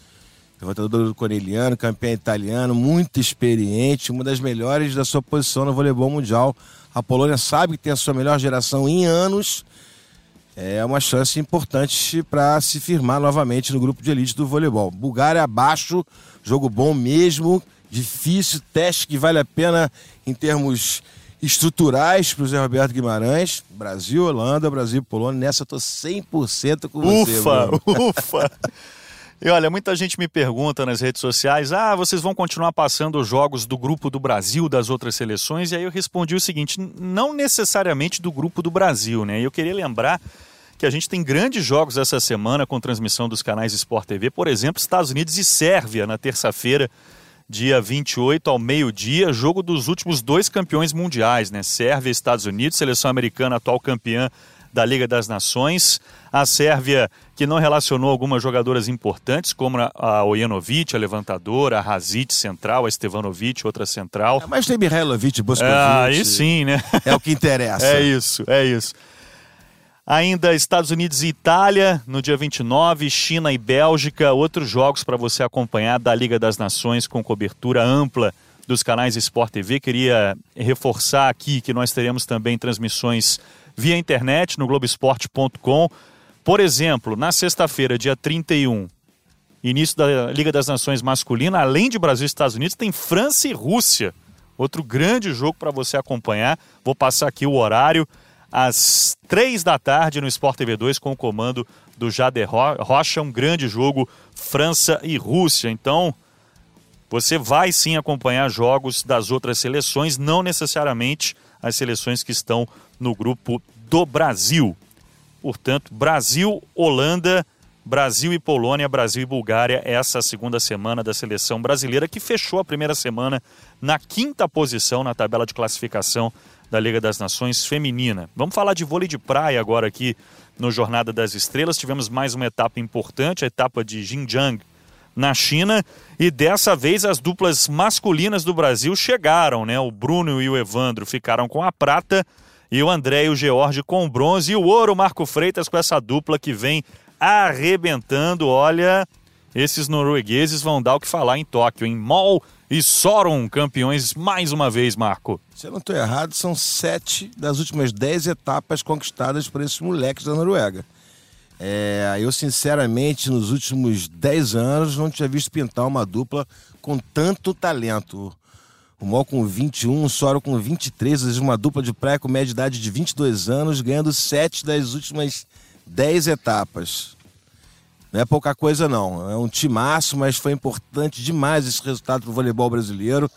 Levantador do Corneliano, campeão italiano, muito experiente, uma das melhores da sua posição no voleibol mundial. A Polônia sabe que tem a sua melhor geração em anos é uma chance importante para se firmar novamente no grupo de elite do voleibol. Bulgária abaixo, jogo bom mesmo, difícil, teste que vale a pena em termos estruturais para o Zé Roberto Guimarães. Brasil, Holanda, Brasil, Polônia. Nessa eu tô 100% com você. Ufa, ufa. E olha, muita gente me pergunta nas redes sociais: ah, vocês vão continuar passando os jogos do grupo do Brasil, das outras seleções? E aí eu respondi o seguinte: não necessariamente do grupo do Brasil, né? Eu queria lembrar que a gente tem grandes jogos essa semana com transmissão dos canais Sport TV, por exemplo, Estados Unidos e Sérvia na terça-feira, dia 28 ao meio-dia, jogo dos últimos dois campeões mundiais, né? Sérvia e Estados Unidos, seleção americana atual campeã da Liga das Nações. A Sérvia que não relacionou algumas jogadoras importantes, como a Ojanovic, a levantadora, a Razic central, a Stevanovic, outra central. É, mas tem Mihailovic, Boskovic. Ah, aí sim, né? É o que interessa. é isso, é isso. Ainda Estados Unidos e Itália, no dia 29, China e Bélgica, outros jogos para você acompanhar da Liga das Nações com cobertura ampla dos canais Sport TV. Queria reforçar aqui que nós teremos também transmissões via internet no Globoesporte.com. Por exemplo, na sexta-feira, dia 31, início da Liga das Nações masculina, além de Brasil e Estados Unidos, tem França e Rússia. Outro grande jogo para você acompanhar. Vou passar aqui o horário às três da tarde no Sport TV 2 com o comando do Jader Rocha, um grande jogo França e Rússia. Então, você vai sim acompanhar jogos das outras seleções, não necessariamente as seleções que estão no grupo do Brasil. Portanto, Brasil, Holanda, Brasil e Polônia, Brasil e Bulgária, essa segunda semana da seleção brasileira que fechou a primeira semana na quinta posição na tabela de classificação da Liga das Nações Feminina. Vamos falar de vôlei de praia agora aqui no Jornada das Estrelas. Tivemos mais uma etapa importante, a etapa de Xinjiang, na China, e dessa vez as duplas masculinas do Brasil chegaram, né? O Bruno e o Evandro ficaram com a prata e o André e o George com bronze e o ouro, Marco Freitas com essa dupla que vem arrebentando. Olha, esses noruegueses vão dar o que falar em Tóquio, em Mol e Soron, campeões mais uma vez, Marco. Se eu não estou errado, são sete das últimas dez etapas conquistadas por esses moleques da Noruega. É, eu, sinceramente, nos últimos dez anos, não tinha visto pintar uma dupla com tanto talento. O Mol com 21, o Soro com 23, uma dupla de praia com média de idade de 22 anos, ganhando sete das últimas dez etapas. Não é pouca coisa, não. É um timaço, mas foi importante demais esse resultado para o voleibol brasileiro.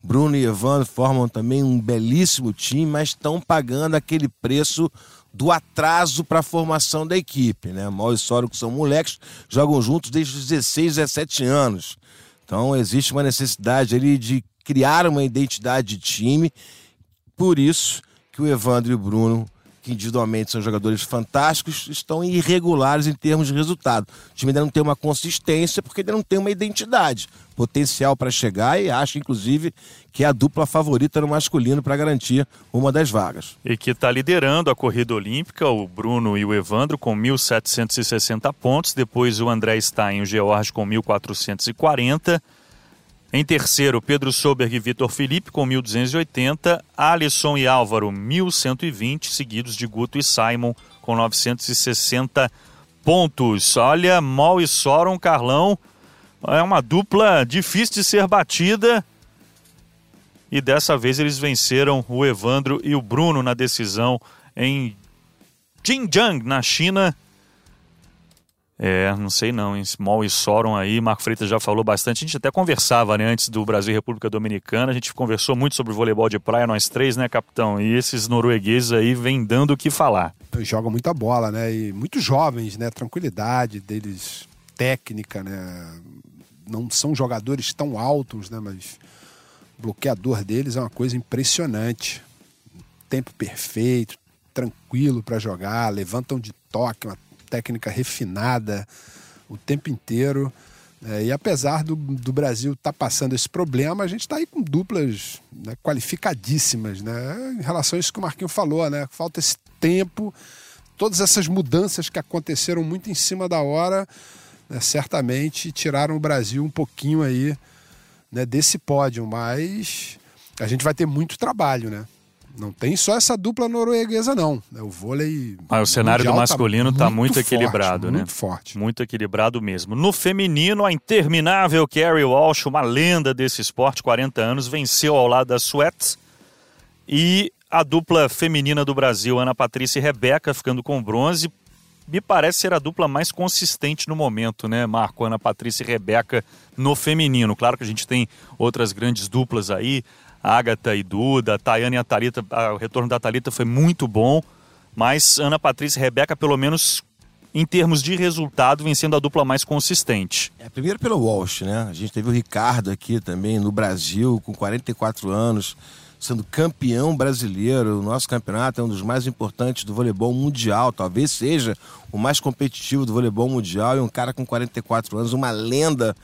Bruno e Evandro formam também um belíssimo time, mas estão pagando aquele preço do atraso para a formação da equipe. Né? Mal e Sório, que são moleques, jogam juntos desde os 16, 17 anos. Então existe uma necessidade ali de criar uma identidade de time. Por isso que o Evandro e o Bruno que individualmente são jogadores fantásticos, estão irregulares em termos de resultado. O time ainda não tem uma consistência porque ainda não tem uma identidade, potencial para chegar e acho, inclusive, que é a dupla favorita no masculino para garantir uma das vagas. E que está liderando a corrida olímpica, o Bruno e o Evandro com 1.760 pontos, depois o André Stein e o George com 1.440 em terceiro, Pedro Soberg e Vitor Felipe com 1.280, Alisson e Álvaro 1.120, seguidos de Guto e Simon com 960 pontos. Olha, Mol e Soron, Carlão, é uma dupla difícil de ser batida. E dessa vez eles venceram o Evandro e o Bruno na decisão em Xinjiang, na China, é, não sei não, em Small e Soron aí, Marco Freitas já falou bastante. A gente até conversava, né, antes do Brasil e República Dominicana, a gente conversou muito sobre voleibol de praia, nós três, né, capitão? E esses noruegueses aí vêm dando o que falar. Jogam muita bola, né, e muito jovens, né, tranquilidade deles, técnica, né, não são jogadores tão altos, né, mas o bloqueador deles é uma coisa impressionante. Tempo perfeito, tranquilo para jogar, levantam de toque, uma técnica refinada o tempo inteiro. É, e apesar do, do Brasil estar tá passando esse problema, a gente está aí com duplas né, qualificadíssimas, né? Em relação a isso que o Marquinho falou, né? Falta esse tempo, todas essas mudanças que aconteceram muito em cima da hora, né, certamente tiraram o Brasil um pouquinho aí né, desse pódio, mas a gente vai ter muito trabalho, né? Não tem só essa dupla norueguesa, não. É o vôlei. Mas o cenário do tá masculino está muito, muito, equilibrado, forte, né? Muito forte. Muito equilibrado mesmo. No feminino, a interminável Carrie Walsh, uma lenda desse esporte, 40 anos, venceu ao lado da Sweat. E a dupla feminina do Brasil, Ana Patrícia e Rebeca, ficando com bronze. Me parece ser a dupla mais consistente no momento, né, Marco? Ana Patrícia e Rebeca no feminino. Claro que a gente tem outras grandes duplas aí. Agatha e Duda, Tayane e a Thalita, o retorno da Thalita foi muito bom, mas Ana Patrícia e Rebeca, pelo menos em termos de resultado, vem sendo a dupla mais consistente. É, primeiro pelo Walsh, né? A gente teve o Ricardo aqui também no Brasil, com 44 anos, sendo campeão brasileiro. O nosso campeonato é um dos mais importantes do voleibol mundial, talvez seja o mais competitivo do voleibol mundial. E um cara com 44 anos, uma lenda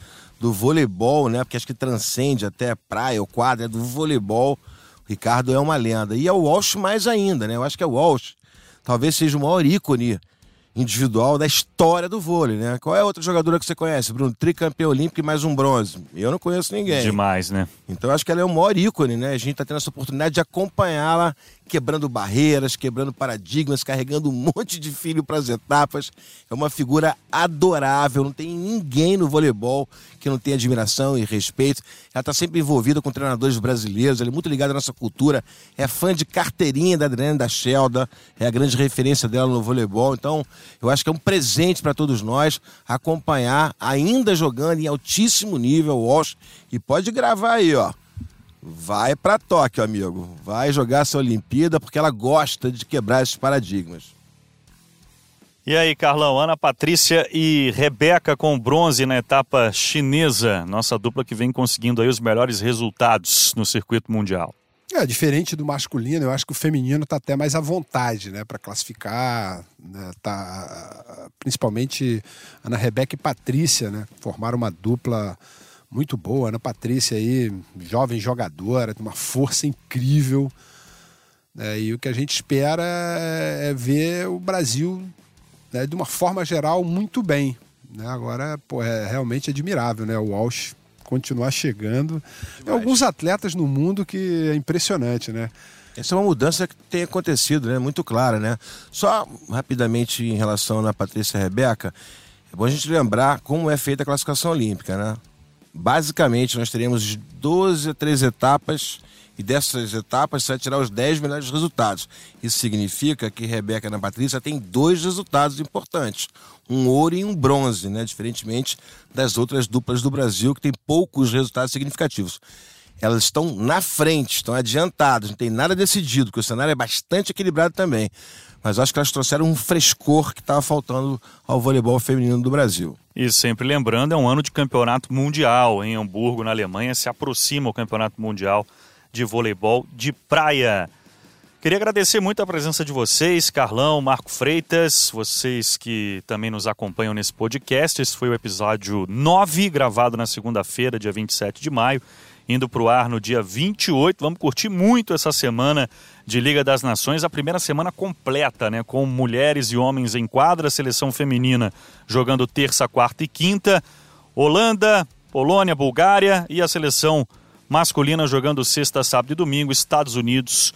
do voleibol, né? Porque acho que transcende até praia ou quadra, é do voleibol. O Ricardo é uma lenda. E é o Walsh mais ainda, né? Eu acho que é o Walsh. Talvez seja o maior ícone individual da história do vôlei, né? Qual é a outra jogadora que você conhece, Bruno? Tricampeão olímpico e mais um bronze. Eu não conheço ninguém. Demais, né? Então acho que ela é o maior ícone, né? A gente está tendo essa oportunidade de acompanhá-la quebrando barreiras, quebrando paradigmas, carregando um monte de filho para as etapas. É uma figura adorável, não tem ninguém no voleibol que não tenha admiração e respeito. Ela está sempre envolvida com treinadores brasileiros, ela é muito ligada à nossa cultura, é fã de carteirinha da Adriana da Shelda, é a grande referência dela no voleibol. Então, eu acho que é um presente para todos nós acompanhar, ainda jogando em altíssimo nível, o Walsh. E pode gravar aí, ó vai para Tóquio, amigo. Vai jogar essa Olimpíada porque ela gosta de quebrar esses paradigmas. E aí, Carlão, Ana Patrícia e Rebeca com bronze na etapa chinesa. Nossa dupla que vem conseguindo aí os melhores resultados no circuito mundial. É, diferente do masculino, eu acho que o feminino está até mais à vontade, né, para classificar, né, tá, principalmente Ana Rebeca e Patrícia, né, formaram uma dupla muito boa. Ana Patrícia aí, jovem jogadora, tem uma força incrível. É, e o que a gente espera é, é ver o Brasil, né, de uma forma geral, muito bem. Né? Agora, pô, é realmente admirável, né? O Walsh continuar chegando. Tem alguns atletas no mundo que é impressionante, né? Essa é uma mudança que tem acontecido, né? Muito clara, né? Só rapidamente em relação na Patrícia Rebeca, é bom a gente lembrar como é feita a classificação olímpica, né? Basicamente, nós teremos 12 a 13 etapas e dessas etapas você vai tirar os 10 melhores resultados. Isso significa que Rebeca Ana Patrícia tem dois resultados importantes: um ouro e um bronze, né? diferentemente das outras duplas do Brasil, que tem poucos resultados significativos. Elas estão na frente, estão adiantadas, não tem nada decidido, porque o cenário é bastante equilibrado também. Mas acho que elas trouxeram um frescor que estava faltando ao voleibol feminino do Brasil. E sempre lembrando, é um ano de campeonato mundial em Hamburgo, na Alemanha. Se aproxima o campeonato mundial de voleibol de praia. Queria agradecer muito a presença de vocês, Carlão, Marco Freitas, vocês que também nos acompanham nesse podcast. Esse foi o episódio 9, gravado na segunda-feira, dia 27 de maio, indo para o ar no dia 28. Vamos curtir muito essa semana de Liga das Nações, a primeira semana completa, né, com mulheres e homens em quadra, seleção feminina jogando terça, quarta e quinta, Holanda, Polônia, Bulgária e a seleção masculina jogando sexta, sábado e domingo, Estados Unidos,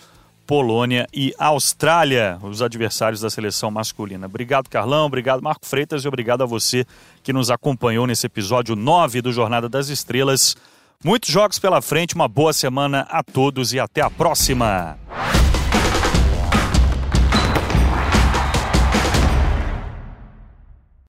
Polônia e Austrália, os adversários da seleção masculina. Obrigado, Carlão, obrigado, Marco Freitas, e obrigado a você que nos acompanhou nesse episódio 9 do Jornada das Estrelas. Muitos jogos pela frente, uma boa semana a todos e até a próxima!